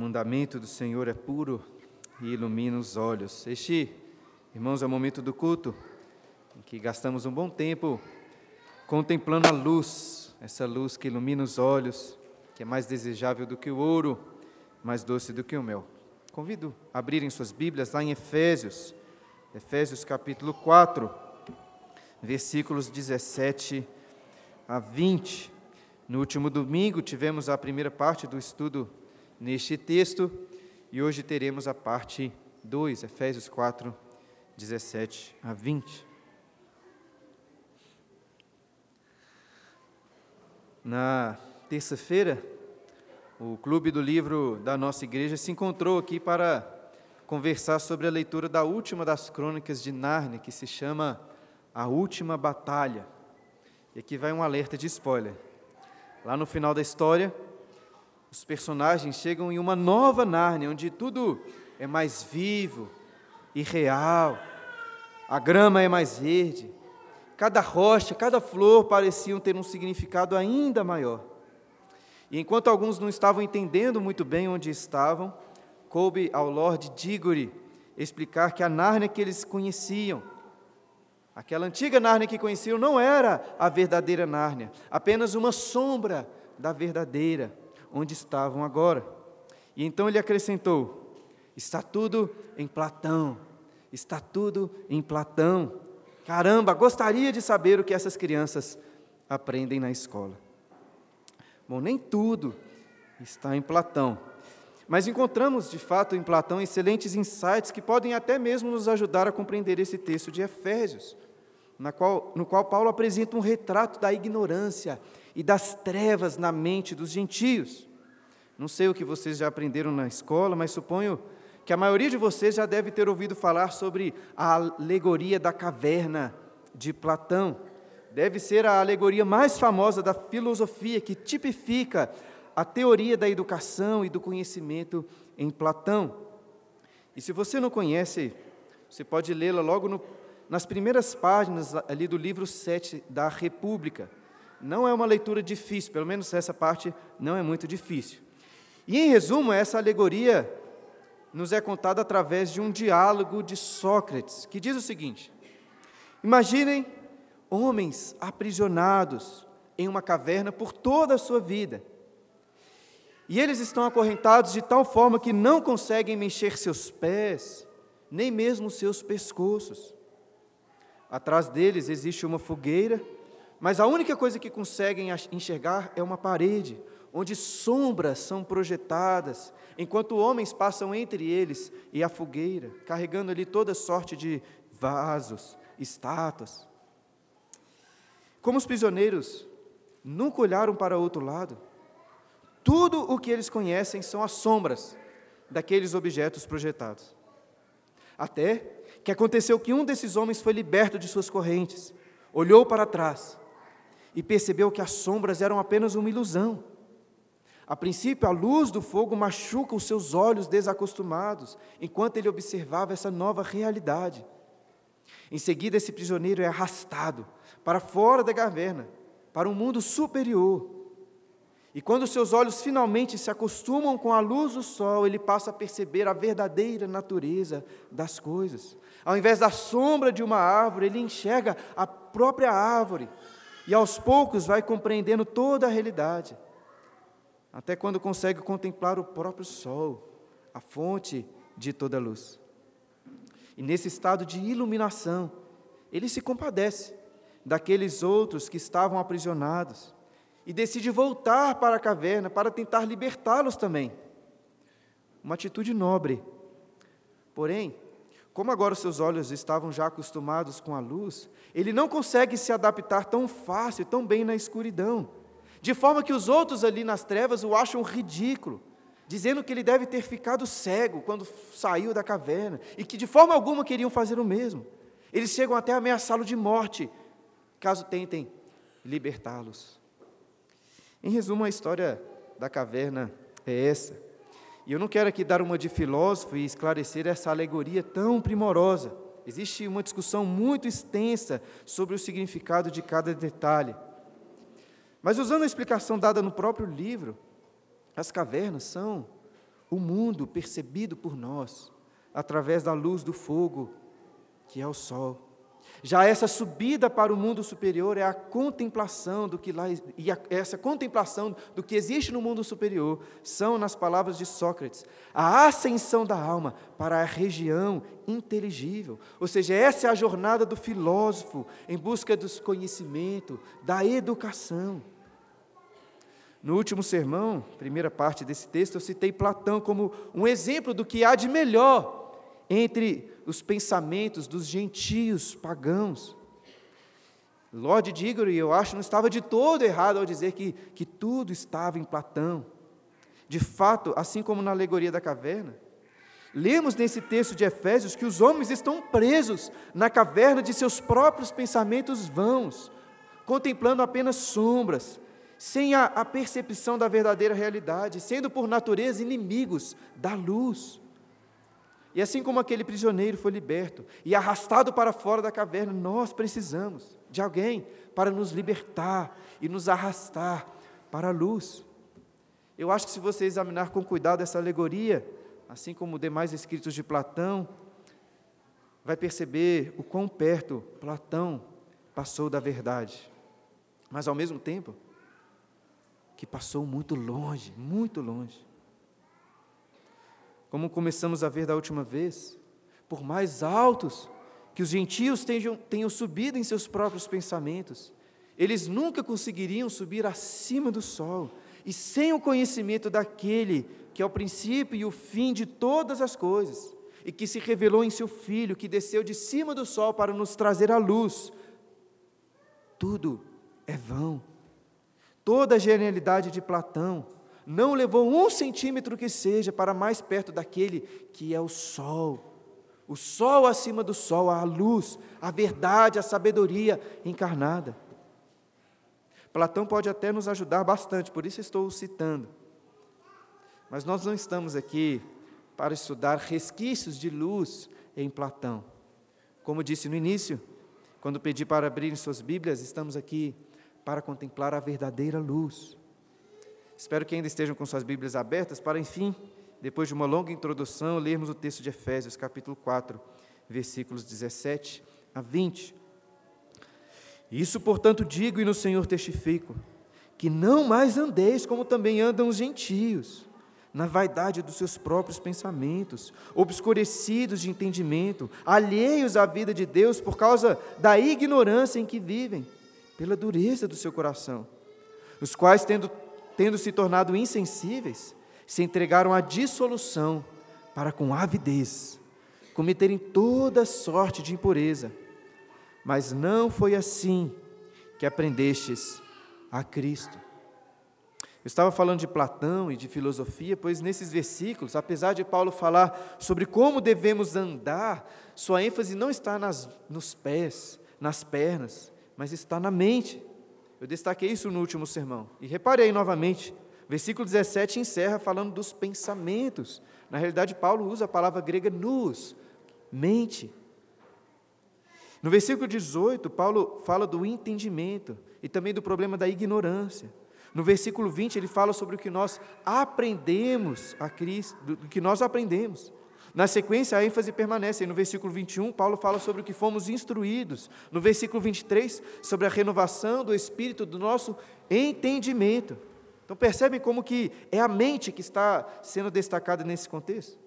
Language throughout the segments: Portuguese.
mandamento do Senhor é puro e ilumina os olhos. Este, irmãos, é o momento do culto em que gastamos um bom tempo contemplando a luz, essa luz que ilumina os olhos, que é mais desejável do que o ouro, mais doce do que o mel. Convido a abrirem suas Bíblias lá em Efésios, Efésios capítulo 4, versículos 17 a 20. No último domingo tivemos a primeira parte do estudo neste texto e hoje teremos a parte 2, Efésios 4, 17 a 20. Na terça-feira, o clube do livro da nossa igreja se encontrou aqui para conversar sobre a leitura da última das crônicas de Nárnia, que se chama A Última Batalha. E aqui vai um alerta de spoiler. Lá no final da história, os personagens chegam em uma nova Nárnia, onde tudo é mais vivo e real. A grama é mais verde. Cada rocha, cada flor pareciam ter um significado ainda maior. E enquanto alguns não estavam entendendo muito bem onde estavam, coube ao Lord Diggory explicar que a Nárnia que eles conheciam, aquela antiga Nárnia que conheciam, não era a verdadeira Nárnia, apenas uma sombra da verdadeira onde estavam agora. E então ele acrescentou: está tudo em Platão, está tudo em Platão. Caramba, gostaria de saber o que essas crianças aprendem na escola. Bom, nem tudo está em Platão, mas encontramos de fato em Platão excelentes insights que podem até mesmo nos ajudar a compreender esse texto de Efésios, qual, no qual Paulo apresenta um retrato da ignorância e das trevas na mente dos gentios. Não sei o que vocês já aprenderam na escola, mas suponho que a maioria de vocês já deve ter ouvido falar sobre a alegoria da caverna de Platão. Deve ser a alegoria mais famosa da filosofia que tipifica a teoria da educação e do conhecimento em Platão. E se você não conhece, você pode lê-la logo no, nas primeiras páginas ali do livro 7 da República. Não é uma leitura difícil, pelo menos essa parte não é muito difícil. E em resumo, essa alegoria nos é contada através de um diálogo de Sócrates, que diz o seguinte: Imaginem homens aprisionados em uma caverna por toda a sua vida. E eles estão acorrentados de tal forma que não conseguem mexer seus pés, nem mesmo seus pescoços. Atrás deles existe uma fogueira mas a única coisa que conseguem enxergar é uma parede, onde sombras são projetadas, enquanto homens passam entre eles e a fogueira, carregando ali toda sorte de vasos, estátuas. Como os prisioneiros nunca olharam para outro lado, tudo o que eles conhecem são as sombras daqueles objetos projetados. Até que aconteceu que um desses homens foi liberto de suas correntes, olhou para trás e percebeu que as sombras eram apenas uma ilusão. A princípio, a luz do fogo machuca os seus olhos desacostumados, enquanto ele observava essa nova realidade. Em seguida, esse prisioneiro é arrastado para fora da caverna, para um mundo superior. E quando seus olhos finalmente se acostumam com a luz do sol, ele passa a perceber a verdadeira natureza das coisas. Ao invés da sombra de uma árvore, ele enxerga a própria árvore, e aos poucos vai compreendendo toda a realidade, até quando consegue contemplar o próprio sol, a fonte de toda a luz. E nesse estado de iluminação, ele se compadece daqueles outros que estavam aprisionados e decide voltar para a caverna para tentar libertá-los também. Uma atitude nobre. Porém, como agora seus olhos estavam já acostumados com a luz, ele não consegue se adaptar tão fácil, tão bem na escuridão, de forma que os outros ali nas trevas o acham ridículo, dizendo que ele deve ter ficado cego quando saiu da caverna e que de forma alguma queriam fazer o mesmo. Eles chegam até a ameaçá-lo de morte, caso tentem libertá-los. Em resumo, a história da caverna é essa. E eu não quero aqui dar uma de filósofo e esclarecer essa alegoria tão primorosa. Existe uma discussão muito extensa sobre o significado de cada detalhe. Mas usando a explicação dada no próprio livro, as cavernas são o mundo percebido por nós através da luz do fogo, que é o sol. Já essa subida para o mundo superior é a contemplação do que lá e a, essa contemplação do que existe no mundo superior são, nas palavras de Sócrates, a ascensão da alma para a região inteligível. Ou seja, essa é a jornada do filósofo em busca do conhecimento, da educação. No último sermão, primeira parte desse texto, eu citei Platão como um exemplo do que há de melhor entre os pensamentos dos gentios pagãos. Lord Diggory, eu acho, não estava de todo errado ao dizer que, que tudo estava em Platão. De fato, assim como na alegoria da caverna, lemos nesse texto de Efésios que os homens estão presos na caverna de seus próprios pensamentos vãos, contemplando apenas sombras, sem a, a percepção da verdadeira realidade, sendo por natureza inimigos da luz. E assim como aquele prisioneiro foi liberto e arrastado para fora da caverna, nós precisamos de alguém para nos libertar e nos arrastar para a luz. Eu acho que se você examinar com cuidado essa alegoria, assim como demais escritos de Platão, vai perceber o quão perto Platão passou da verdade. Mas ao mesmo tempo, que passou muito longe, muito longe. Como começamos a ver da última vez, por mais altos que os gentios tenham, tenham subido em seus próprios pensamentos, eles nunca conseguiriam subir acima do sol, e sem o conhecimento daquele que é o princípio e o fim de todas as coisas, e que se revelou em seu Filho, que desceu de cima do sol para nos trazer a luz, tudo é vão, Toda a genialidade de Platão não levou um centímetro que seja para mais perto daquele que é o sol. O sol acima do sol, a luz, a verdade, a sabedoria encarnada. Platão pode até nos ajudar bastante, por isso estou citando. Mas nós não estamos aqui para estudar resquícios de luz em Platão. Como disse no início, quando pedi para abrirem suas Bíblias, estamos aqui para contemplar a verdadeira luz. Espero que ainda estejam com suas Bíblias abertas para, enfim, depois de uma longa introdução, lermos o texto de Efésios, capítulo 4, versículos 17 a 20. Isso, portanto, digo e no Senhor testifico, que não mais andeis como também andam os gentios, na vaidade dos seus próprios pensamentos, obscurecidos de entendimento, alheios à vida de Deus por causa da ignorância em que vivem pela dureza do seu coração, os quais, tendo, tendo se tornado insensíveis, se entregaram à dissolução para com avidez cometerem toda sorte de impureza. Mas não foi assim que aprendestes a Cristo. Eu estava falando de Platão e de filosofia, pois nesses versículos, apesar de Paulo falar sobre como devemos andar, sua ênfase não está nas, nos pés, nas pernas, mas está na mente. Eu destaquei isso no último sermão. E repare aí novamente, versículo 17 encerra falando dos pensamentos. Na realidade, Paulo usa a palavra grega nous, mente. No versículo 18, Paulo fala do entendimento e também do problema da ignorância. No versículo 20, ele fala sobre o que nós aprendemos a Cristo, do que nós aprendemos. Na sequência, a ênfase permanece. No versículo 21, Paulo fala sobre o que fomos instruídos. No versículo 23, sobre a renovação do espírito do nosso entendimento. Então, percebem como que é a mente que está sendo destacada nesse contexto?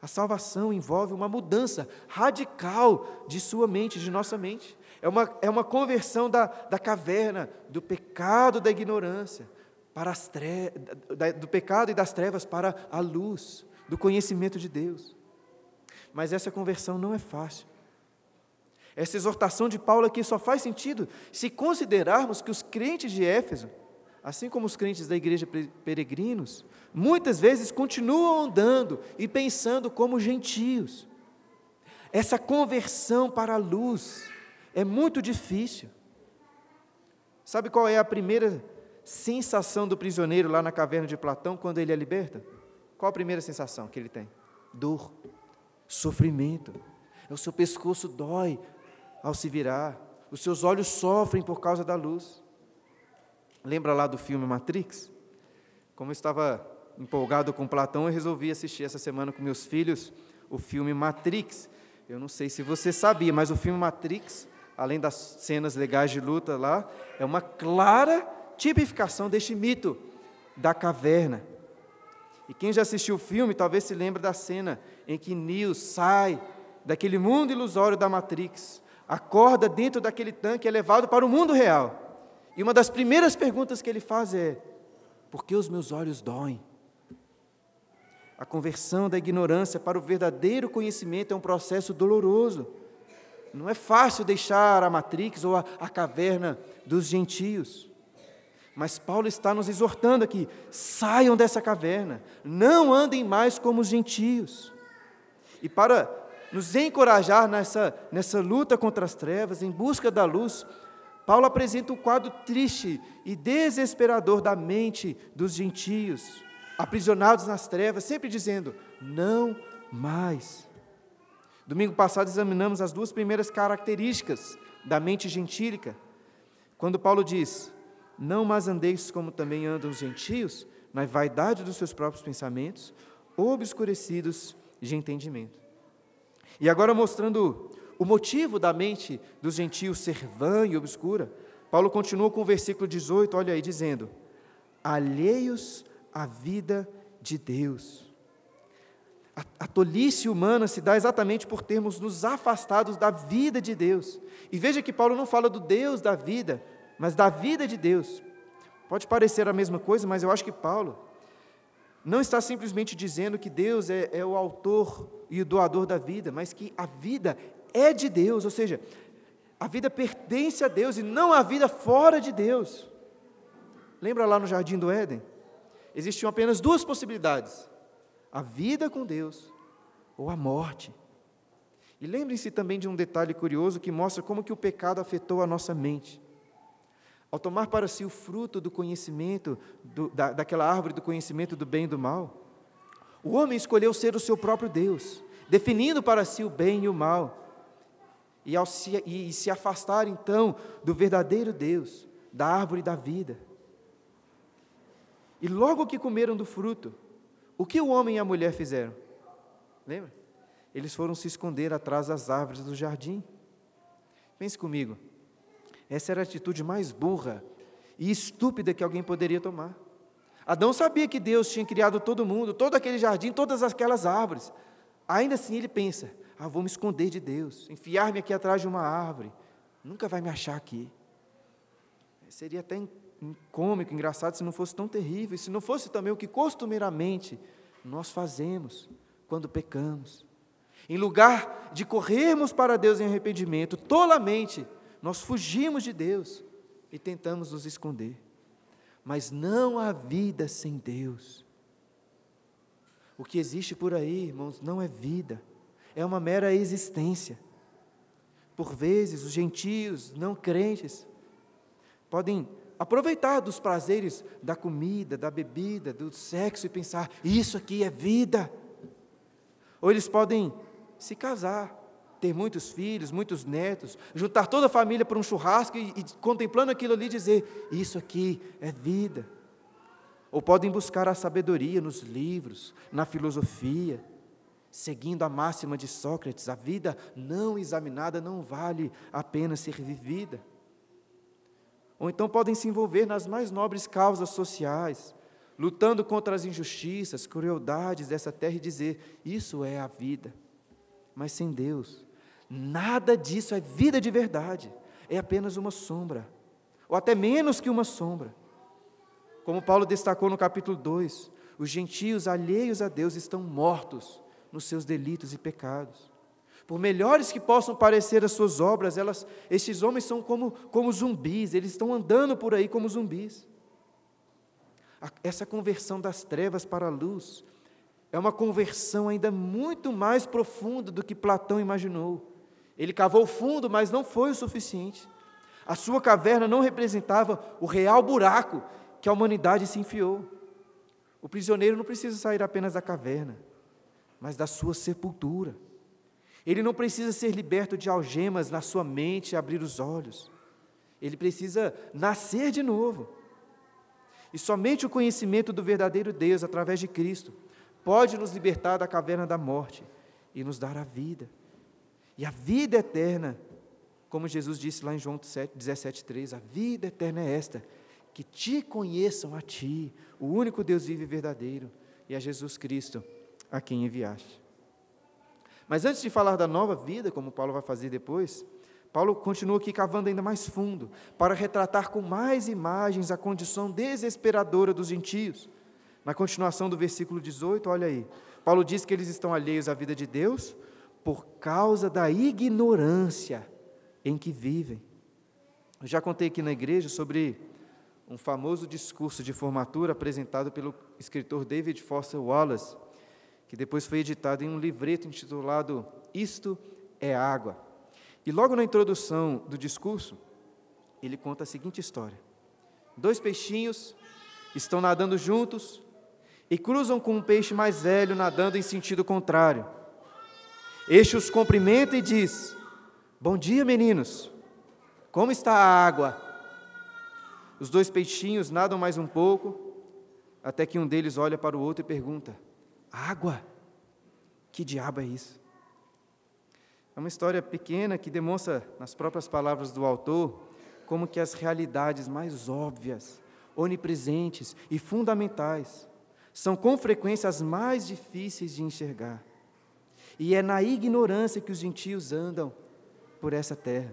A salvação envolve uma mudança radical de sua mente, de nossa mente. É uma, é uma conversão da, da caverna, do pecado, da ignorância, para as tre... do pecado e das trevas para a luz do conhecimento de Deus. Mas essa conversão não é fácil. Essa exortação de Paulo aqui só faz sentido se considerarmos que os crentes de Éfeso, assim como os crentes da igreja peregrinos, muitas vezes continuam andando e pensando como gentios. Essa conversão para a luz é muito difícil. Sabe qual é a primeira sensação do prisioneiro lá na caverna de Platão quando ele é liberta? Qual a primeira sensação que ele tem? Dor, sofrimento. O seu pescoço dói ao se virar, os seus olhos sofrem por causa da luz. Lembra lá do filme Matrix? Como eu estava empolgado com Platão, eu resolvi assistir essa semana com meus filhos o filme Matrix. Eu não sei se você sabia, mas o filme Matrix, além das cenas legais de luta lá, é uma clara tipificação deste mito da caverna. E quem já assistiu o filme talvez se lembre da cena em que Neo sai daquele mundo ilusório da Matrix, acorda dentro daquele tanque e é levado para o mundo real. E uma das primeiras perguntas que ele faz é: por que os meus olhos doem? A conversão da ignorância para o verdadeiro conhecimento é um processo doloroso. Não é fácil deixar a matrix ou a, a caverna dos gentios. Mas Paulo está nos exortando aqui: saiam dessa caverna, não andem mais como os gentios. E para nos encorajar nessa, nessa luta contra as trevas, em busca da luz, Paulo apresenta um quadro triste e desesperador da mente dos gentios aprisionados nas trevas, sempre dizendo: não mais. Domingo passado examinamos as duas primeiras características da mente gentílica. Quando Paulo diz: Não mais andeis como também andam os gentios, na vaidade dos seus próprios pensamentos, obscurecidos de entendimento. E agora mostrando o motivo da mente dos gentios ser vã e obscura, Paulo continua com o versículo 18, olha aí, dizendo: Alheios a vida de Deus. A, a tolice humana se dá exatamente por termos nos afastados da vida de Deus. E veja que Paulo não fala do Deus da vida, mas da vida de Deus. Pode parecer a mesma coisa, mas eu acho que Paulo não está simplesmente dizendo que Deus é, é o autor e o doador da vida, mas que a vida é de Deus, ou seja, a vida pertence a Deus e não a vida fora de Deus. Lembra lá no jardim do Éden? existiam apenas duas possibilidades: a vida com Deus ou a morte. E lembrem-se também de um detalhe curioso que mostra como que o pecado afetou a nossa mente. Ao tomar para si o fruto do conhecimento, do, da, daquela árvore do conhecimento do bem e do mal, o homem escolheu ser o seu próprio Deus, definindo para si o bem e o mal, e, ao se, e, e se afastar então do verdadeiro Deus, da árvore da vida. E logo que comeram do fruto, o que o homem e a mulher fizeram? Lembra? Eles foram se esconder atrás das árvores do jardim. Pense comigo. Essa era a atitude mais burra e estúpida que alguém poderia tomar. Adão sabia que Deus tinha criado todo mundo, todo aquele jardim, todas aquelas árvores. Ainda assim ele pensa: ah, vou me esconder de Deus, enfiar-me aqui atrás de uma árvore. Nunca vai me achar aqui. Seria até cômico, engraçado, se não fosse tão terrível, se não fosse também o que costumeiramente nós fazemos quando pecamos. Em lugar de corrermos para Deus em arrependimento, tolamente, nós fugimos de Deus e tentamos nos esconder. Mas não há vida sem Deus. O que existe por aí, irmãos, não é vida, é uma mera existência. Por vezes, os gentios, não crentes, podem aproveitar dos prazeres da comida, da bebida, do sexo e pensar: isso aqui é vida. Ou eles podem se casar, ter muitos filhos, muitos netos, juntar toda a família para um churrasco e, e contemplando aquilo ali dizer: isso aqui é vida. Ou podem buscar a sabedoria nos livros, na filosofia, seguindo a máxima de Sócrates: a vida não examinada não vale a pena ser vivida. Ou então podem se envolver nas mais nobres causas sociais, lutando contra as injustiças, crueldades dessa terra e dizer: isso é a vida. Mas sem Deus, nada disso é vida de verdade, é apenas uma sombra, ou até menos que uma sombra. Como Paulo destacou no capítulo 2, os gentios alheios a Deus estão mortos nos seus delitos e pecados. Por melhores que possam parecer as suas obras, elas, esses homens são como, como zumbis, eles estão andando por aí como zumbis. Essa conversão das trevas para a luz é uma conversão ainda muito mais profunda do que Platão imaginou. Ele cavou fundo, mas não foi o suficiente. A sua caverna não representava o real buraco que a humanidade se enfiou. O prisioneiro não precisa sair apenas da caverna, mas da sua sepultura. Ele não precisa ser liberto de algemas na sua mente e abrir os olhos. Ele precisa nascer de novo. E somente o conhecimento do verdadeiro Deus, através de Cristo, pode nos libertar da caverna da morte e nos dar a vida. E a vida eterna, como Jesus disse lá em João 17,3, a vida eterna é esta, que te conheçam a ti, o único Deus vivo e verdadeiro, e a Jesus Cristo, a quem enviaste. Mas antes de falar da nova vida, como Paulo vai fazer depois, Paulo continua aqui cavando ainda mais fundo, para retratar com mais imagens a condição desesperadora dos gentios. Na continuação do versículo 18, olha aí. Paulo diz que eles estão alheios à vida de Deus por causa da ignorância em que vivem. Eu já contei aqui na igreja sobre um famoso discurso de formatura apresentado pelo escritor David Foster Wallace, que depois foi editado em um livreto intitulado Isto é Água. E logo na introdução do discurso, ele conta a seguinte história: Dois peixinhos estão nadando juntos e cruzam com um peixe mais velho nadando em sentido contrário. Este os cumprimenta e diz: Bom dia, meninos. Como está a água? Os dois peixinhos nadam mais um pouco, até que um deles olha para o outro e pergunta: Água? Que diabo é isso? É uma história pequena que demonstra, nas próprias palavras do autor, como que as realidades mais óbvias, onipresentes e fundamentais são com frequência as mais difíceis de enxergar. E é na ignorância que os gentios andam por essa terra.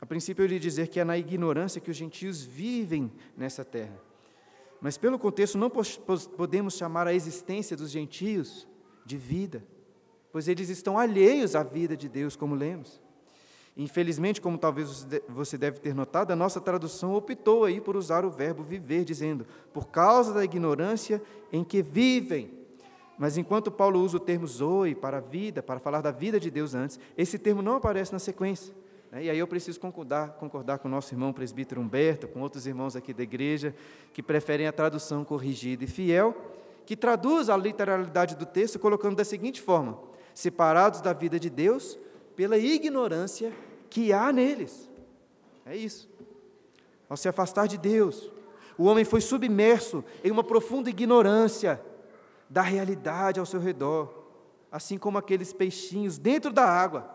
A princípio eu iria dizer que é na ignorância que os gentios vivem nessa terra. Mas pelo contexto não podemos chamar a existência dos gentios de vida pois eles estão alheios à vida de Deus, como lemos. Infelizmente, como talvez você deve ter notado, a nossa tradução optou aí por usar o verbo viver, dizendo, por causa da ignorância em que vivem. Mas enquanto Paulo usa o termo zoe para a vida, para falar da vida de Deus antes, esse termo não aparece na sequência. Né? E aí eu preciso concordar, concordar com o nosso irmão presbítero Humberto, com outros irmãos aqui da igreja, que preferem a tradução corrigida e fiel, que traduz a literalidade do texto colocando da seguinte forma: separados da vida de Deus pela ignorância que há neles. É isso. Ao se afastar de Deus, o homem foi submerso em uma profunda ignorância da realidade ao seu redor, assim como aqueles peixinhos dentro da água,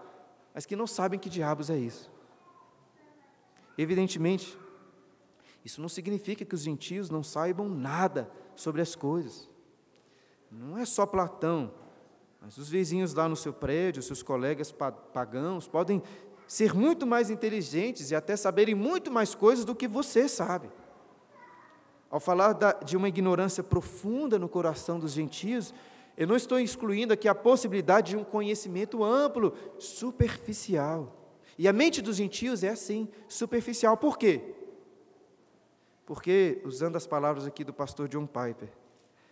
mas que não sabem que diabos é isso. Evidentemente, isso não significa que os gentios não saibam nada sobre as coisas. Não é só Platão mas os vizinhos lá no seu prédio, seus colegas pagãos, podem ser muito mais inteligentes e até saberem muito mais coisas do que você sabe. Ao falar de uma ignorância profunda no coração dos gentios, eu não estou excluindo aqui a possibilidade de um conhecimento amplo, superficial. E a mente dos gentios é assim, superficial. Por quê? Porque, usando as palavras aqui do pastor John Piper,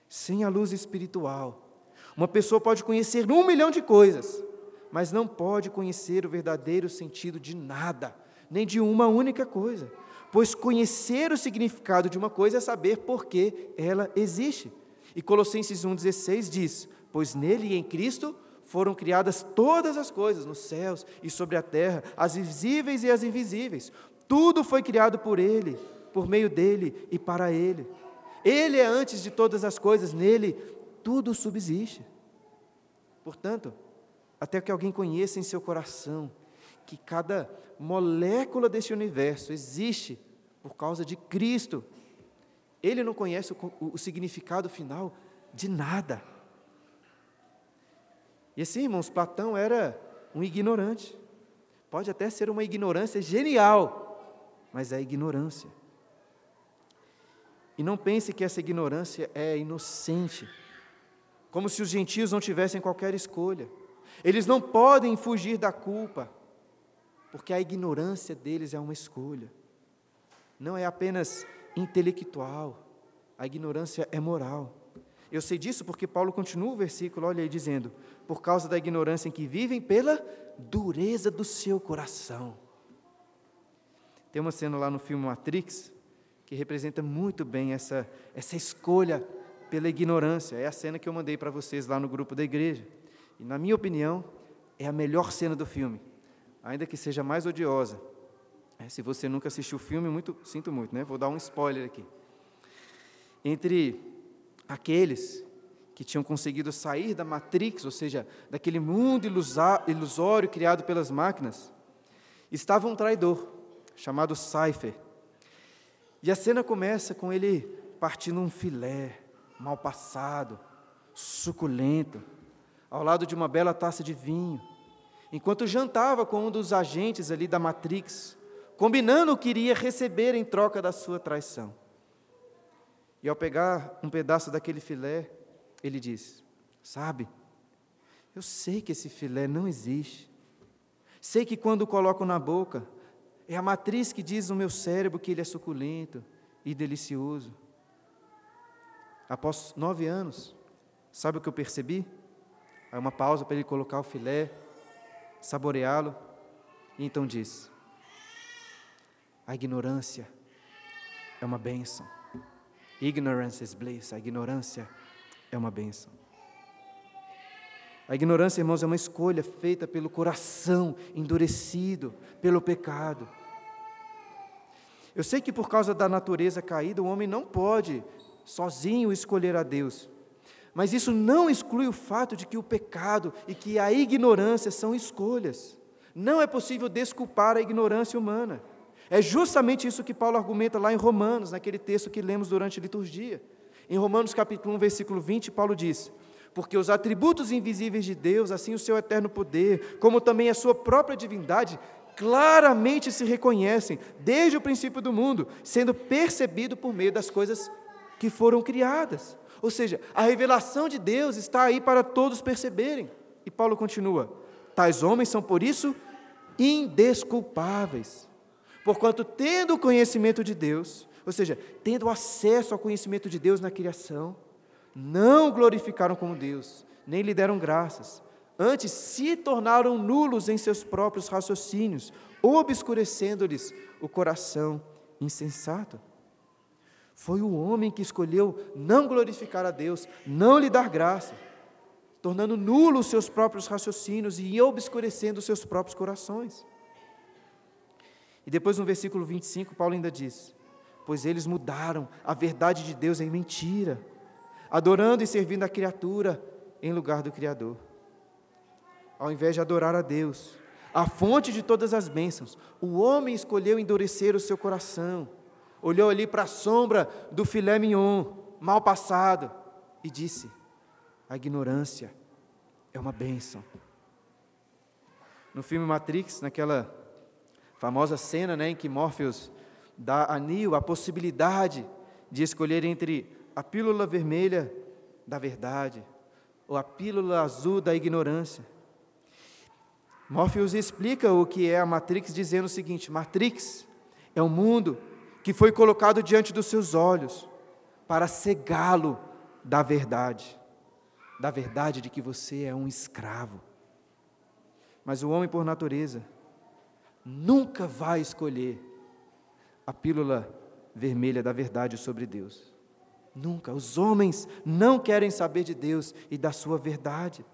sem a luz espiritual, uma pessoa pode conhecer um milhão de coisas, mas não pode conhecer o verdadeiro sentido de nada, nem de uma única coisa. Pois conhecer o significado de uma coisa é saber por que ela existe. E Colossenses 1,16 diz: Pois nele e em Cristo foram criadas todas as coisas, nos céus e sobre a terra, as visíveis e as invisíveis. Tudo foi criado por Ele, por meio dele e para Ele. Ele é antes de todas as coisas, nele tudo subsiste. Portanto, até que alguém conheça em seu coração que cada molécula deste universo existe por causa de Cristo, ele não conhece o, o significado final de nada. E assim, irmãos, Platão era um ignorante. Pode até ser uma ignorância genial, mas é ignorância. E não pense que essa ignorância é inocente como se os gentios não tivessem qualquer escolha. Eles não podem fugir da culpa, porque a ignorância deles é uma escolha. Não é apenas intelectual, a ignorância é moral. Eu sei disso porque Paulo continua o versículo, olha aí, dizendo: por causa da ignorância em que vivem, pela dureza do seu coração. Tem uma cena lá no filme Matrix que representa muito bem essa, essa escolha pela ignorância. É a cena que eu mandei para vocês lá no grupo da igreja. E, na minha opinião, é a melhor cena do filme, ainda que seja mais odiosa. É, se você nunca assistiu o filme, muito, sinto muito, né? Vou dar um spoiler aqui. Entre aqueles que tinham conseguido sair da Matrix, ou seja, daquele mundo ilusório criado pelas máquinas, estava um traidor chamado Cypher. E a cena começa com ele partindo um filé mal passado, suculento, ao lado de uma bela taça de vinho, enquanto jantava com um dos agentes ali da Matrix, combinando o que iria receber em troca da sua traição. E ao pegar um pedaço daquele filé, ele diz: Sabe, eu sei que esse filé não existe. Sei que quando o coloco na boca, é a matriz que diz no meu cérebro que ele é suculento e delicioso. Após nove anos, sabe o que eu percebi? Há uma pausa para ele colocar o filé, saboreá-lo, e então diz: A ignorância é uma bênção. Ignorance is bliss. A ignorância é uma bênção. A ignorância, irmãos, é uma escolha feita pelo coração endurecido pelo pecado. Eu sei que por causa da natureza caída, o homem não pode sozinho escolher a Deus. Mas isso não exclui o fato de que o pecado e que a ignorância são escolhas. Não é possível desculpar a ignorância humana. É justamente isso que Paulo argumenta lá em Romanos, naquele texto que lemos durante a liturgia. Em Romanos capítulo 1, versículo 20, Paulo diz: Porque os atributos invisíveis de Deus, assim o seu eterno poder, como também a sua própria divindade, claramente se reconhecem desde o princípio do mundo, sendo percebido por meio das coisas que foram criadas. Ou seja, a revelação de Deus está aí para todos perceberem. E Paulo continua: Tais homens são por isso indesculpáveis, porquanto tendo o conhecimento de Deus, ou seja, tendo acesso ao conhecimento de Deus na criação, não glorificaram como Deus, nem lhe deram graças. Antes se tornaram nulos em seus próprios raciocínios, obscurecendo-lhes o coração insensato. Foi o homem que escolheu não glorificar a Deus, não lhe dar graça, tornando nulos os seus próprios raciocínios e obscurecendo seus próprios corações. E depois no versículo 25, Paulo ainda diz: pois eles mudaram a verdade de Deus em mentira, adorando e servindo a criatura em lugar do Criador. Ao invés de adorar a Deus, a fonte de todas as bênçãos, o homem escolheu endurecer o seu coração, olhou ali para a sombra do filé mignon, mal passado, e disse: a ignorância é uma bênção. No filme Matrix, naquela famosa cena né, em que Morpheus dá a Neo a possibilidade de escolher entre a pílula vermelha da verdade ou a pílula azul da ignorância. Morpheus explica o que é a Matrix dizendo o seguinte: Matrix é um mundo que foi colocado diante dos seus olhos para cegá-lo da verdade, da verdade de que você é um escravo. Mas o homem, por natureza, nunca vai escolher a pílula vermelha da verdade sobre Deus. Nunca. Os homens não querem saber de Deus e da sua verdade.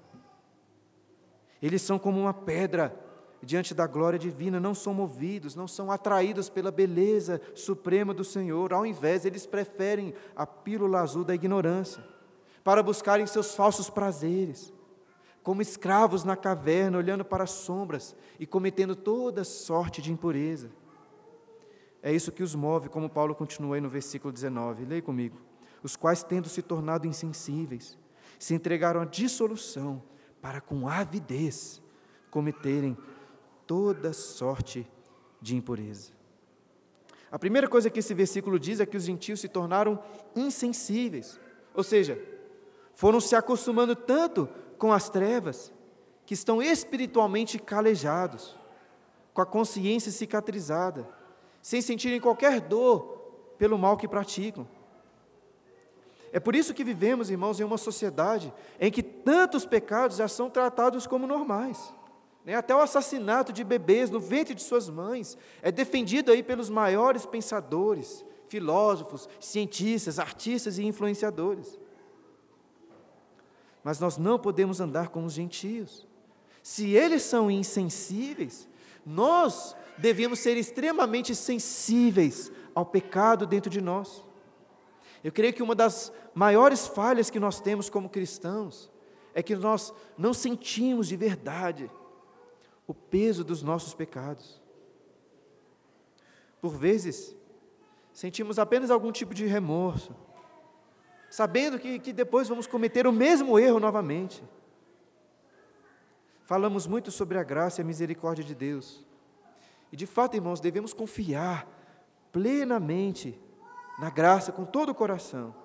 Eles são como uma pedra diante da glória divina, não são movidos, não são atraídos pela beleza suprema do Senhor. Ao invés, eles preferem a pílula azul da ignorância para buscarem seus falsos prazeres, como escravos na caverna, olhando para as sombras e cometendo toda sorte de impureza. É isso que os move, como Paulo continua aí no versículo 19. Leia comigo. Os quais, tendo se tornado insensíveis, se entregaram à dissolução, para com avidez cometerem toda sorte de impureza. A primeira coisa que esse versículo diz é que os gentios se tornaram insensíveis, ou seja, foram se acostumando tanto com as trevas que estão espiritualmente calejados, com a consciência cicatrizada sem sentirem qualquer dor pelo mal que praticam. É por isso que vivemos, irmãos, em uma sociedade em que tantos pecados já são tratados como normais. Né? Até o assassinato de bebês no ventre de suas mães é defendido aí pelos maiores pensadores, filósofos, cientistas, artistas e influenciadores. Mas nós não podemos andar como os gentios. Se eles são insensíveis, nós devíamos ser extremamente sensíveis ao pecado dentro de nós. Eu creio que uma das maiores falhas que nós temos como cristãos é que nós não sentimos de verdade o peso dos nossos pecados. Por vezes, sentimos apenas algum tipo de remorso, sabendo que, que depois vamos cometer o mesmo erro novamente. Falamos muito sobre a graça e a misericórdia de Deus. E de fato, irmãos, devemos confiar plenamente na graça com todo o coração.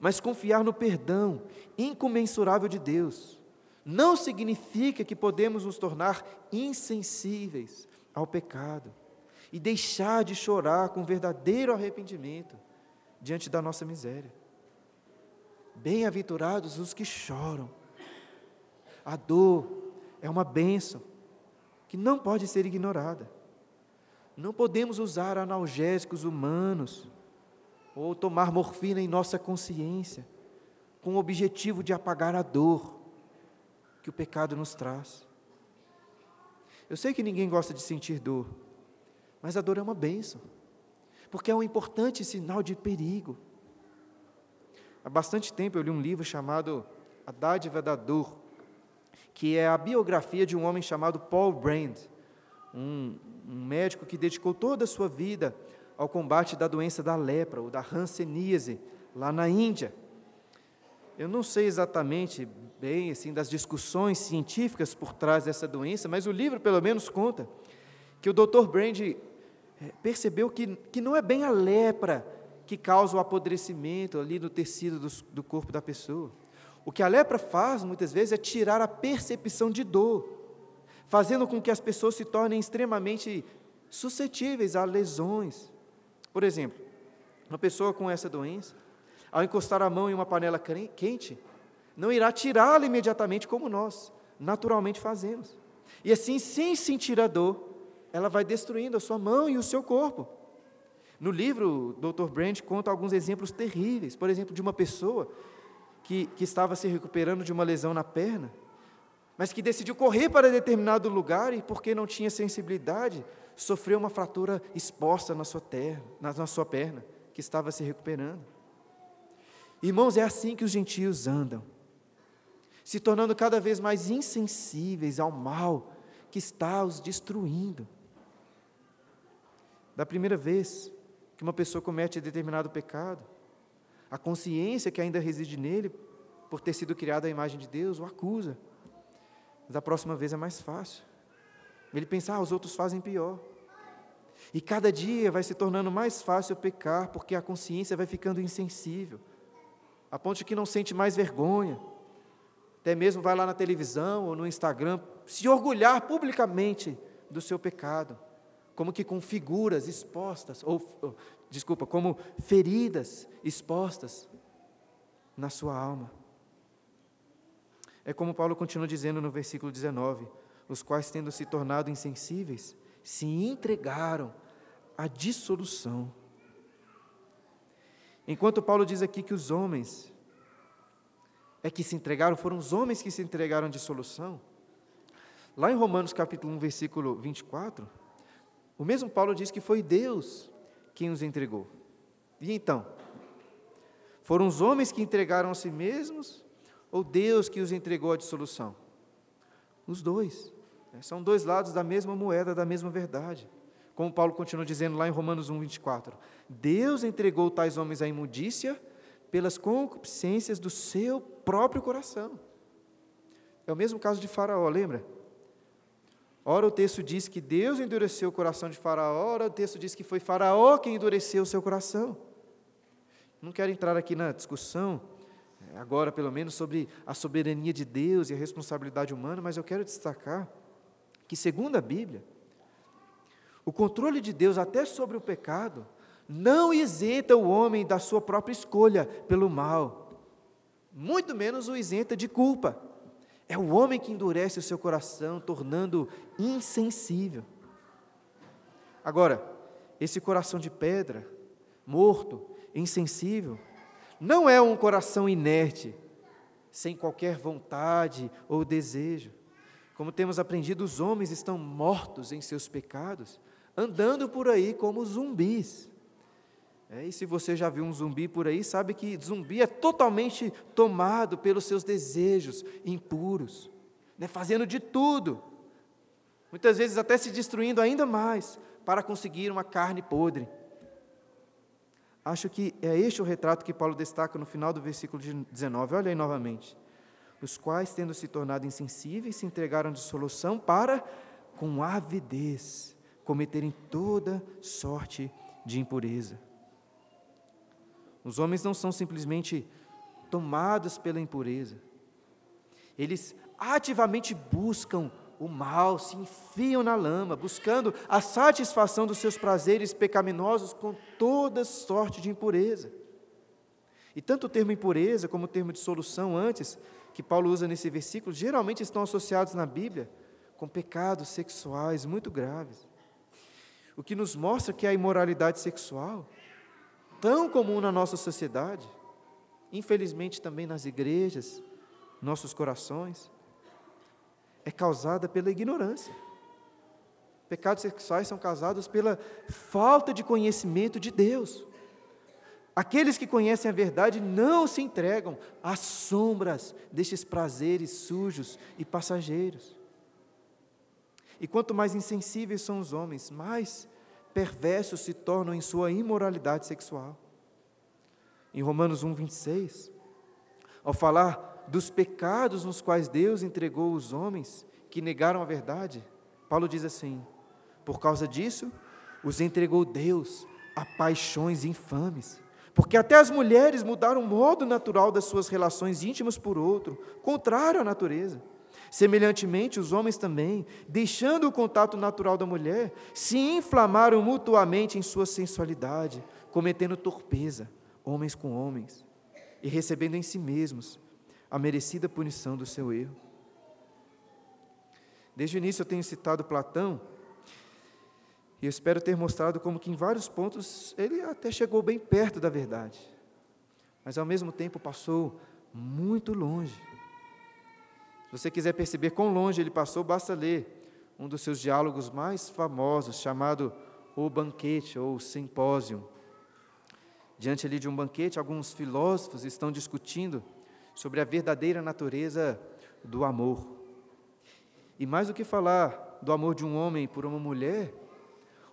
Mas confiar no perdão incomensurável de Deus não significa que podemos nos tornar insensíveis ao pecado e deixar de chorar com verdadeiro arrependimento diante da nossa miséria. Bem-aventurados os que choram. A dor é uma bênção que não pode ser ignorada. Não podemos usar analgésicos humanos ou tomar morfina em nossa consciência com o objetivo de apagar a dor que o pecado nos traz. Eu sei que ninguém gosta de sentir dor, mas a dor é uma bênção, porque é um importante sinal de perigo. Há bastante tempo eu li um livro chamado A Dádiva da Dor, que é a biografia de um homem chamado Paul Brand, um, um médico que dedicou toda a sua vida ao combate da doença da lepra, ou da hanseníase, lá na Índia. Eu não sei exatamente bem assim das discussões científicas por trás dessa doença, mas o livro pelo menos conta que o Dr. Brand eh, percebeu que, que não é bem a lepra que causa o apodrecimento ali no tecido do, do corpo da pessoa. O que a lepra faz, muitas vezes, é tirar a percepção de dor, fazendo com que as pessoas se tornem extremamente suscetíveis a lesões. Por exemplo, uma pessoa com essa doença, ao encostar a mão em uma panela quente, não irá tirá-la imediatamente como nós naturalmente fazemos. E assim, sem sentir a dor, ela vai destruindo a sua mão e o seu corpo. No livro, o Dr. Brand conta alguns exemplos terríveis. Por exemplo, de uma pessoa que, que estava se recuperando de uma lesão na perna, mas que decidiu correr para determinado lugar e, porque não tinha sensibilidade, sofreu uma fratura exposta na sua, terra, na, na sua perna, que estava se recuperando. Irmãos, é assim que os gentios andam, se tornando cada vez mais insensíveis ao mal que está os destruindo. Da primeira vez que uma pessoa comete determinado pecado, a consciência que ainda reside nele, por ter sido criado à imagem de Deus, o acusa. Mas da próxima vez é mais fácil. Ele pensa, ah, os outros fazem pior. E cada dia vai se tornando mais fácil pecar, porque a consciência vai ficando insensível, a ponto de que não sente mais vergonha. Até mesmo vai lá na televisão ou no Instagram se orgulhar publicamente do seu pecado, como que com figuras expostas, ou, ou desculpa, como feridas expostas na sua alma. É como Paulo continua dizendo no versículo 19: os quais, tendo se tornado insensíveis, se entregaram à dissolução. Enquanto Paulo diz aqui que os homens é que se entregaram, foram os homens que se entregaram à dissolução. Lá em Romanos capítulo 1, versículo 24, o mesmo Paulo diz que foi Deus quem os entregou. E então? Foram os homens que entregaram a si mesmos ou Deus que os entregou à dissolução? Os dois. Né? São dois lados da mesma moeda, da mesma verdade. Como Paulo continua dizendo lá em Romanos 1, 24: Deus entregou tais homens à imundícia pelas concupiscências do seu próprio coração. É o mesmo caso de Faraó, lembra? Ora, o texto diz que Deus endureceu o coração de Faraó, ora, o texto diz que foi Faraó quem endureceu o seu coração. Não quero entrar aqui na discussão, eh, agora pelo menos, sobre a soberania de Deus e a responsabilidade humana, mas eu quero destacar que, segundo a Bíblia, o controle de Deus até sobre o pecado não isenta o homem da sua própria escolha pelo mal, muito menos o isenta de culpa. É o homem que endurece o seu coração, tornando insensível. Agora, esse coração de pedra, morto, insensível, não é um coração inerte, sem qualquer vontade ou desejo. Como temos aprendido, os homens estão mortos em seus pecados, andando por aí como zumbis. É, e se você já viu um zumbi por aí, sabe que zumbi é totalmente tomado pelos seus desejos impuros, né, fazendo de tudo, muitas vezes até se destruindo ainda mais para conseguir uma carne podre. Acho que é este o retrato que Paulo destaca no final do versículo 19. Olha aí novamente os quais, tendo se tornado insensíveis, se entregaram de solução para, com avidez, cometerem toda sorte de impureza. Os homens não são simplesmente tomados pela impureza, eles ativamente buscam o mal, se enfiam na lama, buscando a satisfação dos seus prazeres pecaminosos com toda sorte de impureza. E tanto o termo impureza como o termo de solução antes que Paulo usa nesse versículo geralmente estão associados na Bíblia com pecados sexuais muito graves. O que nos mostra que a imoralidade sexual, tão comum na nossa sociedade, infelizmente também nas igrejas, nossos corações, é causada pela ignorância. Pecados sexuais são causados pela falta de conhecimento de Deus. Aqueles que conhecem a verdade não se entregam às sombras destes prazeres sujos e passageiros. E quanto mais insensíveis são os homens, mais perversos se tornam em sua imoralidade sexual. Em Romanos 1, 26, ao falar dos pecados nos quais Deus entregou os homens que negaram a verdade, Paulo diz assim: por causa disso, os entregou Deus a paixões infames porque até as mulheres mudaram o modo natural das suas relações íntimas por outro, contrário à natureza. Semelhantemente, os homens também, deixando o contato natural da mulher, se inflamaram mutuamente em sua sensualidade, cometendo torpeza, homens com homens, e recebendo em si mesmos a merecida punição do seu erro. Desde o início eu tenho citado Platão, e eu espero ter mostrado como que em vários pontos ele até chegou bem perto da verdade, mas ao mesmo tempo passou muito longe. Se você quiser perceber quão longe ele passou, basta ler um dos seus diálogos mais famosos, chamado O Banquete ou Simpósio. Diante ali de um banquete, alguns filósofos estão discutindo sobre a verdadeira natureza do amor. E mais do que falar do amor de um homem por uma mulher,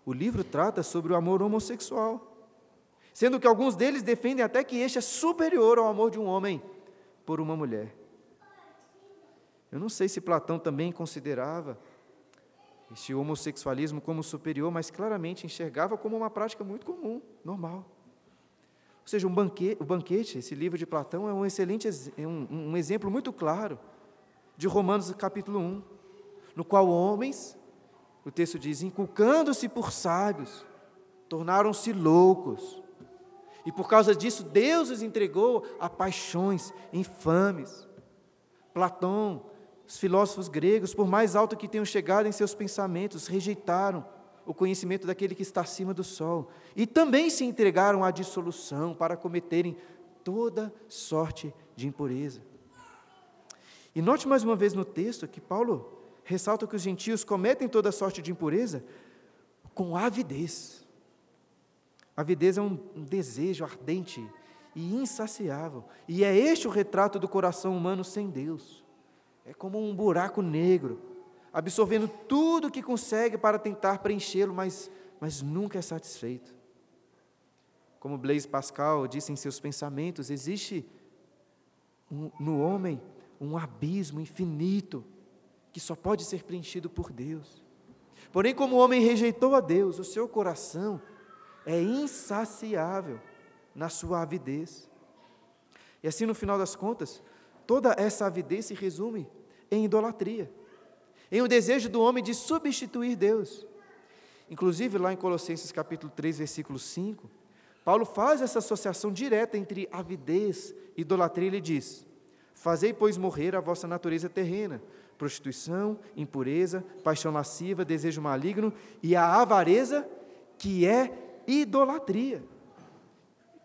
o livro trata sobre o amor homossexual, sendo que alguns deles defendem até que este é superior ao amor de um homem por uma mulher. Eu não sei se Platão também considerava este homossexualismo como superior, mas claramente enxergava como uma prática muito comum, normal. Ou seja, um o banquete, esse livro de Platão, é um excelente um, um exemplo muito claro de Romanos capítulo 1, no qual homens o texto diz: inculcando-se por sábios, tornaram-se loucos. E por causa disso, Deus os entregou a paixões infames. Platão, os filósofos gregos, por mais alto que tenham chegado em seus pensamentos, rejeitaram o conhecimento daquele que está acima do sol e também se entregaram à dissolução para cometerem toda sorte de impureza. E note mais uma vez no texto que Paulo ressalta que os gentios cometem toda sorte de impureza com avidez. Avidez é um desejo ardente e insaciável, e é este o retrato do coração humano sem Deus. É como um buraco negro, absorvendo tudo que consegue para tentar preenchê-lo, mas, mas nunca é satisfeito. Como Blaise Pascal disse em seus pensamentos, existe um, no homem um abismo infinito que só pode ser preenchido por Deus. Porém, como o homem rejeitou a Deus, o seu coração é insaciável na sua avidez. E assim, no final das contas, toda essa avidez se resume em idolatria, em um desejo do homem de substituir Deus. Inclusive, lá em Colossenses capítulo 3, versículo 5, Paulo faz essa associação direta entre avidez e idolatria. Ele diz: Fazei, pois, morrer a vossa natureza terrena, prostituição, impureza, paixão lasciva, desejo maligno e a avareza, que é idolatria.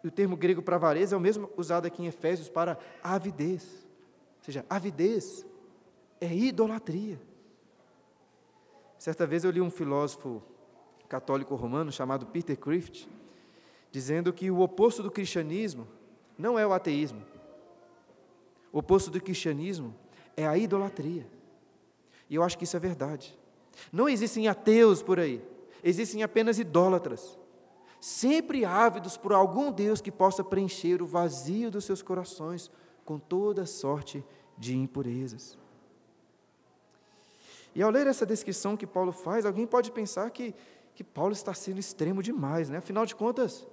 E o termo grego para avareza é o mesmo usado aqui em Efésios para avidez. Seja, avidez é idolatria. Certa vez eu li um filósofo católico romano chamado Peter Crift, dizendo que o oposto do cristianismo não é o ateísmo. O oposto do cristianismo é a idolatria. E eu acho que isso é verdade. Não existem ateus por aí, existem apenas idólatras, sempre ávidos por algum Deus que possa preencher o vazio dos seus corações com toda sorte de impurezas. E ao ler essa descrição que Paulo faz, alguém pode pensar que, que Paulo está sendo extremo demais, né? Afinal de contas,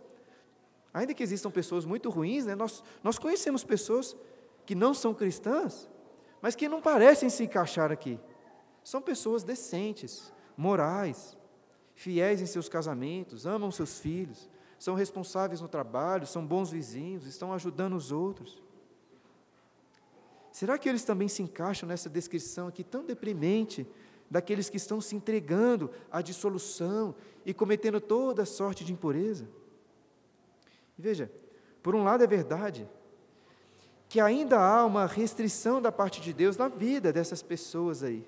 ainda que existam pessoas muito ruins, né? nós, nós conhecemos pessoas que não são cristãs, mas que não parecem se encaixar aqui. São pessoas decentes, morais, fiéis em seus casamentos, amam seus filhos, são responsáveis no trabalho, são bons vizinhos, estão ajudando os outros. Será que eles também se encaixam nessa descrição aqui tão deprimente daqueles que estão se entregando à dissolução e cometendo toda sorte de impureza? Veja, por um lado é verdade que ainda há uma restrição da parte de Deus na vida dessas pessoas aí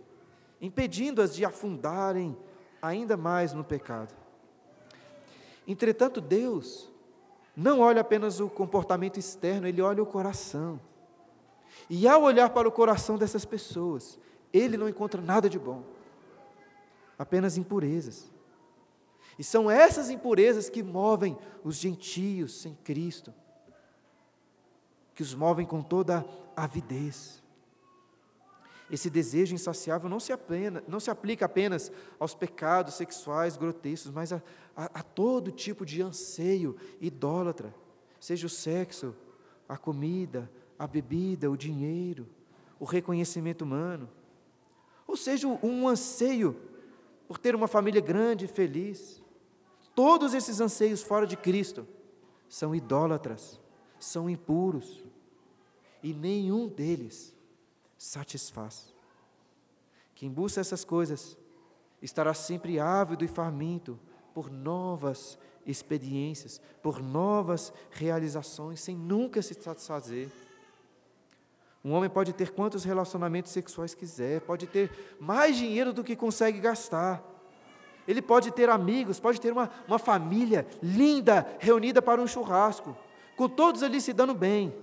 impedindo-as de afundarem ainda mais no pecado. Entretanto, Deus não olha apenas o comportamento externo, Ele olha o coração. E ao olhar para o coração dessas pessoas, Ele não encontra nada de bom, apenas impurezas. E são essas impurezas que movem os gentios sem Cristo, que os movem com toda avidez. Esse desejo insaciável não se, apena, não se aplica apenas aos pecados sexuais grotescos, mas a, a, a todo tipo de anseio idólatra, seja o sexo, a comida, a bebida, o dinheiro, o reconhecimento humano, ou seja, um anseio por ter uma família grande e feliz. Todos esses anseios fora de Cristo são idólatras, são impuros, e nenhum deles satisfaz. Quem busca essas coisas estará sempre ávido e faminto por novas experiências, por novas realizações, sem nunca se satisfazer. Um homem pode ter quantos relacionamentos sexuais quiser, pode ter mais dinheiro do que consegue gastar. Ele pode ter amigos, pode ter uma, uma família linda, reunida para um churrasco, com todos ali se dando bem.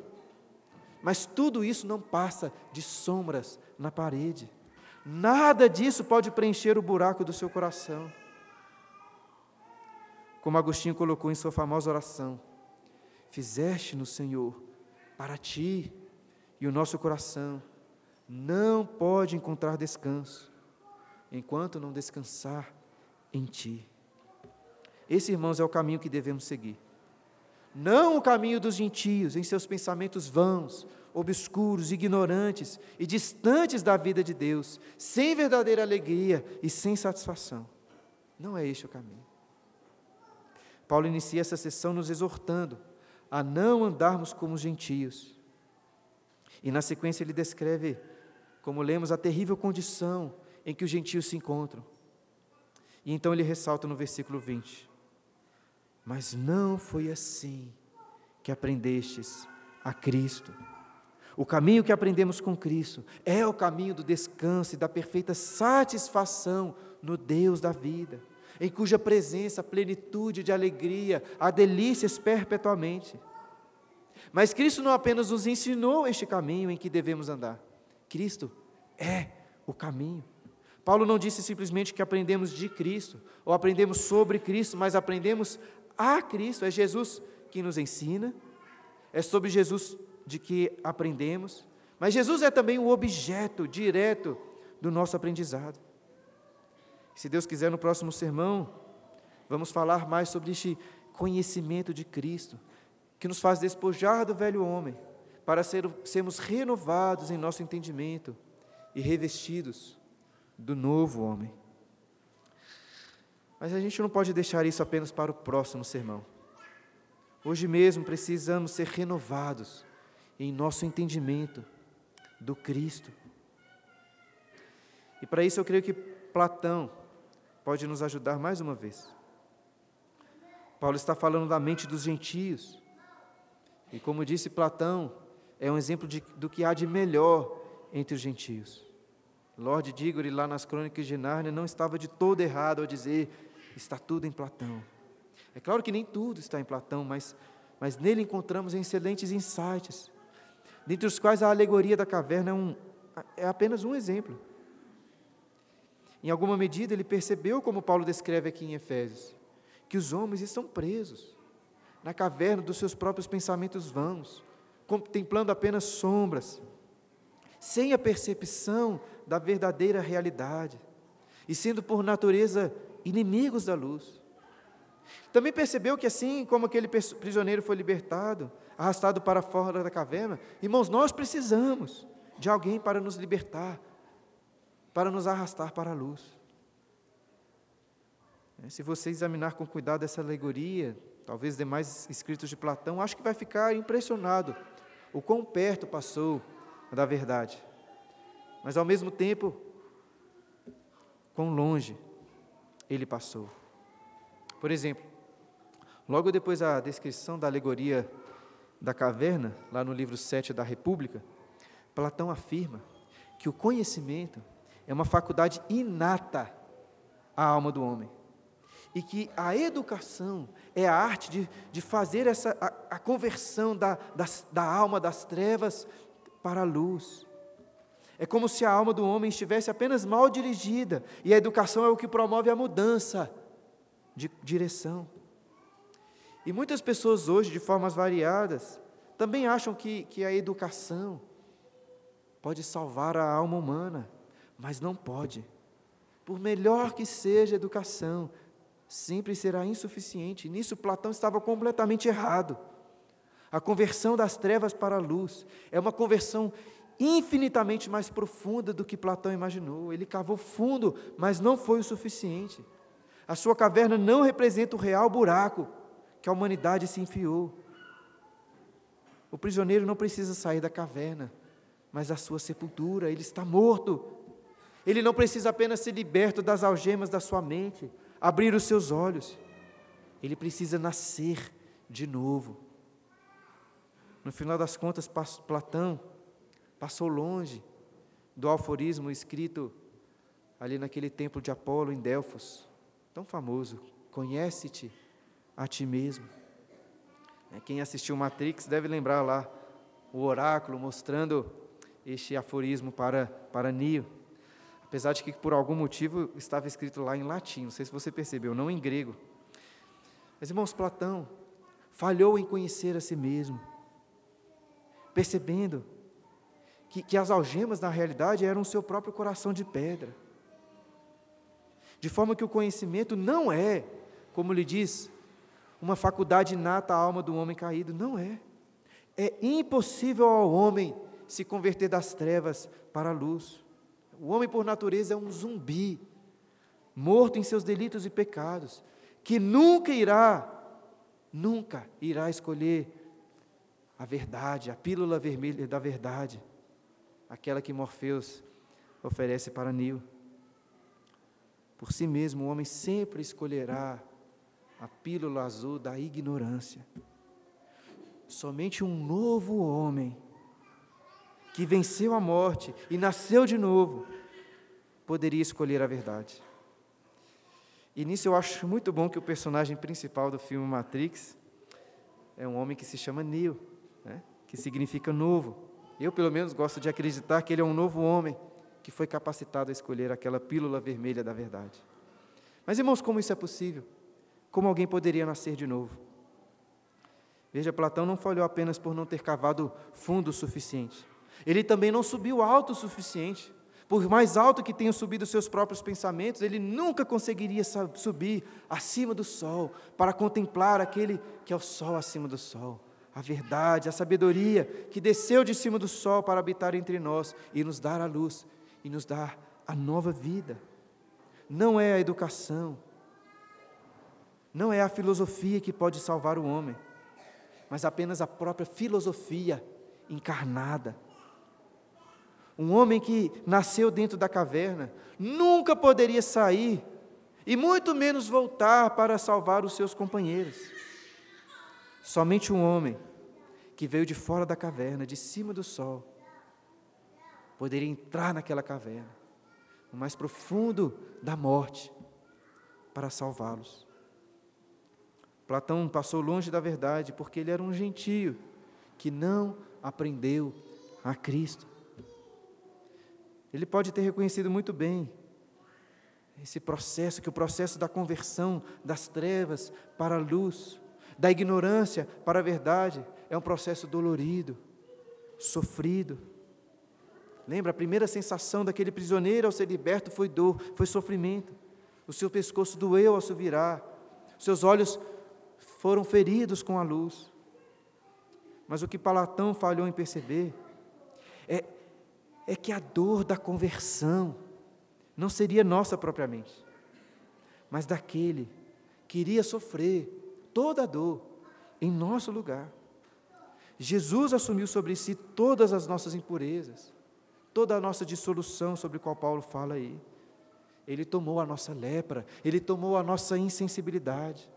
Mas tudo isso não passa de sombras na parede. Nada disso pode preencher o buraco do seu coração. Como Agostinho colocou em sua famosa oração: Fizeste no Senhor para ti, e o nosso coração não pode encontrar descanso enquanto não descansar em ti. Esse, irmãos, é o caminho que devemos seguir não o caminho dos gentios, em seus pensamentos vãos, obscuros, ignorantes e distantes da vida de Deus, sem verdadeira alegria e sem satisfação. Não é este o caminho. Paulo inicia essa sessão nos exortando a não andarmos como os gentios. E na sequência ele descreve, como lemos, a terrível condição em que os gentios se encontram. E então ele ressalta no versículo 20: mas não foi assim que aprendestes a Cristo. O caminho que aprendemos com Cristo é o caminho do descanso e da perfeita satisfação no Deus da vida, em cuja presença plenitude de alegria, há delícias perpetuamente. Mas Cristo não apenas nos ensinou este caminho em que devemos andar, Cristo é o caminho. Paulo não disse simplesmente que aprendemos de Cristo, ou aprendemos sobre Cristo, mas aprendemos a Cristo, é Jesus que nos ensina, é sobre Jesus de que aprendemos, mas Jesus é também o objeto direto do nosso aprendizado. Se Deus quiser, no próximo sermão, vamos falar mais sobre este conhecimento de Cristo, que nos faz despojar do velho homem, para ser, sermos renovados em nosso entendimento e revestidos do novo homem. Mas a gente não pode deixar isso apenas para o próximo sermão. Hoje mesmo precisamos ser renovados em nosso entendimento do Cristo. E para isso eu creio que Platão pode nos ajudar mais uma vez. Paulo está falando da mente dos gentios. E como disse Platão, é um exemplo de, do que há de melhor entre os gentios. Lord Diggory, lá nas Crônicas de Nárnia, não estava de todo errado ao dizer: está tudo em Platão. É claro que nem tudo está em Platão, mas, mas nele encontramos excelentes insights, dentre os quais a alegoria da caverna é, um, é apenas um exemplo. Em alguma medida, ele percebeu, como Paulo descreve aqui em Efésios, que os homens estão presos na caverna dos seus próprios pensamentos vãos, contemplando apenas sombras, sem a percepção da verdadeira realidade, e sendo por natureza inimigos da luz. Também percebeu que, assim como aquele prisioneiro foi libertado, arrastado para fora da caverna, irmãos, nós precisamos de alguém para nos libertar, para nos arrastar para a luz. É, se você examinar com cuidado essa alegoria, talvez demais escritos de Platão, acho que vai ficar impressionado o quão perto passou da verdade. Mas ao mesmo tempo, quão longe ele passou. Por exemplo, logo depois da descrição da alegoria da caverna, lá no livro 7 da República, Platão afirma que o conhecimento é uma faculdade inata à alma do homem. E que a educação é a arte de, de fazer essa, a, a conversão da, das, da alma das trevas para a luz. É como se a alma do homem estivesse apenas mal dirigida, e a educação é o que promove a mudança de direção. E muitas pessoas hoje, de formas variadas, também acham que, que a educação pode salvar a alma humana, mas não pode. Por melhor que seja a educação, sempre será insuficiente. Nisso, Platão estava completamente errado. A conversão das trevas para a luz é uma conversão infinitamente mais profunda do que Platão imaginou. Ele cavou fundo, mas não foi o suficiente. A sua caverna não representa o real buraco que a humanidade se enfiou. O prisioneiro não precisa sair da caverna, mas da sua sepultura, ele está morto. Ele não precisa apenas ser liberto das algemas da sua mente, abrir os seus olhos. Ele precisa nascer de novo. No final das contas, Platão passou longe do alforismo escrito ali naquele templo de Apolo em Delfos, tão famoso. Conhece-te a ti mesmo. É, quem assistiu Matrix deve lembrar lá o oráculo mostrando este aforismo para, para Neo. Apesar de que por algum motivo estava escrito lá em latim, não sei se você percebeu, não em grego. Mas irmãos, Platão falhou em conhecer a si mesmo, percebendo que, que as algemas, na realidade, eram o seu próprio coração de pedra. De forma que o conhecimento não é, como lhe diz, uma faculdade inata à alma do homem caído. Não é. É impossível ao homem se converter das trevas para a luz. O homem, por natureza, é um zumbi, morto em seus delitos e pecados, que nunca irá, nunca irá escolher a verdade, a pílula vermelha da verdade, aquela que Morfeus oferece para Nil. Por si mesmo, o homem sempre escolherá a pílula azul da ignorância. Somente um novo homem, que venceu a morte e nasceu de novo, poderia escolher a verdade. E nisso eu acho muito bom que o personagem principal do filme Matrix é um homem que se chama Neo, né? que significa novo. Eu, pelo menos, gosto de acreditar que ele é um novo homem que foi capacitado a escolher aquela pílula vermelha da verdade. Mas, irmãos, como isso é possível? Como alguém poderia nascer de novo? Veja, Platão não falhou apenas por não ter cavado fundo o suficiente. Ele também não subiu alto o suficiente. Por mais alto que tenham subido seus próprios pensamentos, ele nunca conseguiria subir acima do sol para contemplar aquele que é o sol acima do sol a verdade, a sabedoria que desceu de cima do sol para habitar entre nós e nos dar a luz e nos dar a nova vida. Não é a educação, não é a filosofia que pode salvar o homem, mas apenas a própria filosofia encarnada. Um homem que nasceu dentro da caverna nunca poderia sair e muito menos voltar para salvar os seus companheiros. Somente um homem que veio de fora da caverna, de cima do sol, poderia entrar naquela caverna no mais profundo da morte, para salvá-los. Platão passou longe da verdade porque ele era um gentio que não aprendeu a Cristo. Ele pode ter reconhecido muito bem esse processo, que o processo da conversão das trevas para a luz, da ignorância para a verdade, é um processo dolorido, sofrido. Lembra, a primeira sensação daquele prisioneiro ao ser liberto foi dor, foi sofrimento. O seu pescoço doeu ao se virar, seus olhos foram feridos com a luz. Mas o que Palatão falhou em perceber é, é que a dor da conversão não seria nossa propriamente, mas daquele que iria sofrer toda a dor em nosso lugar. Jesus assumiu sobre si todas as nossas impurezas, toda a nossa dissolução sobre a qual Paulo fala aí. Ele tomou a nossa lepra, ele tomou a nossa insensibilidade.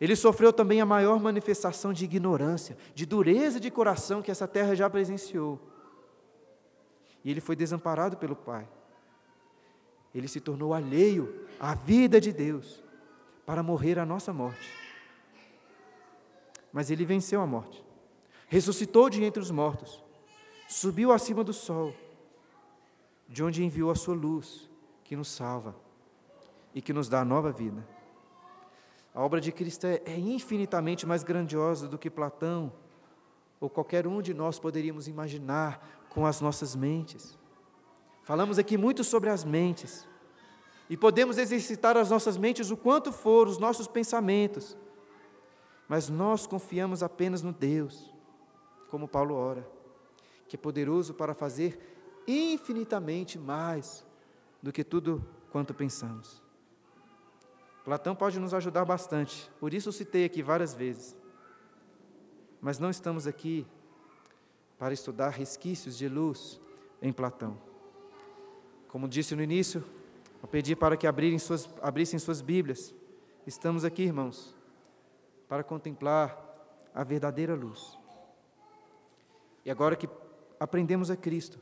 Ele sofreu também a maior manifestação de ignorância, de dureza de coração que essa terra já presenciou. E ele foi desamparado pelo Pai. Ele se tornou alheio à vida de Deus para morrer a nossa morte. Mas ele venceu a morte, ressuscitou de entre os mortos, subiu acima do sol, de onde enviou a sua luz, que nos salva e que nos dá nova vida. A obra de Cristo é, é infinitamente mais grandiosa do que Platão ou qualquer um de nós poderíamos imaginar com as nossas mentes. Falamos aqui muito sobre as mentes. E podemos exercitar as nossas mentes o quanto for, os nossos pensamentos. Mas nós confiamos apenas no Deus, como Paulo ora, que é poderoso para fazer infinitamente mais do que tudo quanto pensamos. Platão pode nos ajudar bastante, por isso citei aqui várias vezes. Mas não estamos aqui para estudar resquícios de luz em Platão. Como disse no início, eu pedi para que suas, abrissem suas Bíblias. Estamos aqui, irmãos, para contemplar a verdadeira luz. E agora que aprendemos a Cristo,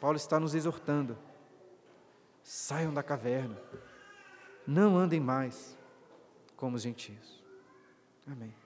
Paulo está nos exortando: saiam da caverna não andem mais como os gentios. Amém.